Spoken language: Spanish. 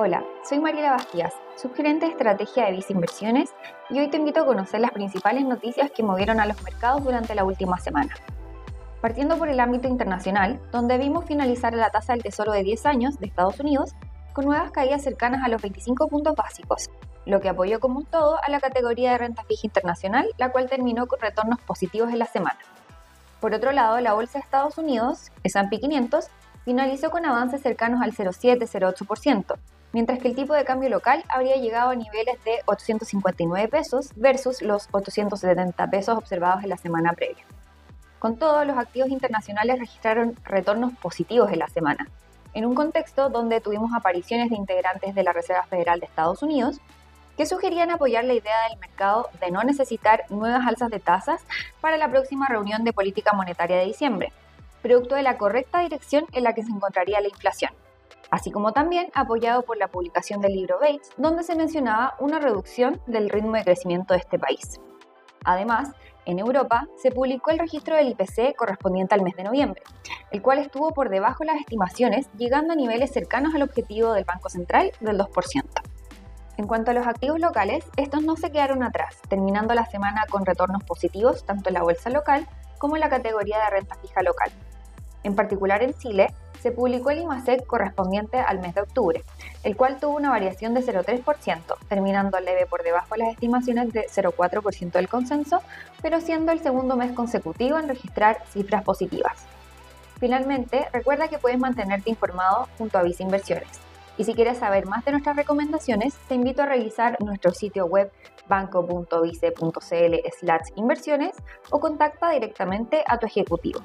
Hola, soy Mariela Bastías, subgerente de estrategia de Visa Inversiones y hoy te invito a conocer las principales noticias que movieron a los mercados durante la última semana. Partiendo por el ámbito internacional, donde vimos finalizar la tasa del tesoro de 10 años de Estados Unidos con nuevas caídas cercanas a los 25 puntos básicos, lo que apoyó como un todo a la categoría de renta fija internacional, la cual terminó con retornos positivos en la semana. Por otro lado, la bolsa de Estados Unidos, S&P 500, finalizó con avances cercanos al 0,7-0,8%, mientras que el tipo de cambio local habría llegado a niveles de 859 pesos versus los 870 pesos observados en la semana previa. Con todo, los activos internacionales registraron retornos positivos en la semana, en un contexto donde tuvimos apariciones de integrantes de la Reserva Federal de Estados Unidos que sugerían apoyar la idea del mercado de no necesitar nuevas alzas de tasas para la próxima reunión de política monetaria de diciembre, producto de la correcta dirección en la que se encontraría la inflación así como también apoyado por la publicación del libro Bates, donde se mencionaba una reducción del ritmo de crecimiento de este país. Además, en Europa se publicó el registro del IPC correspondiente al mes de noviembre, el cual estuvo por debajo de las estimaciones, llegando a niveles cercanos al objetivo del Banco Central del 2%. En cuanto a los activos locales, estos no se quedaron atrás, terminando la semana con retornos positivos tanto en la bolsa local como en la categoría de renta fija local. En particular en Chile, se publicó el IMASEC correspondiente al mes de octubre, el cual tuvo una variación de 0,3%, terminando leve por debajo de las estimaciones de 0,4% del consenso, pero siendo el segundo mes consecutivo en registrar cifras positivas. Finalmente, recuerda que puedes mantenerte informado junto a Visa Inversiones. Y si quieres saber más de nuestras recomendaciones, te invito a revisar nuestro sitio web banco.vice.cl inversiones o contacta directamente a tu ejecutivo.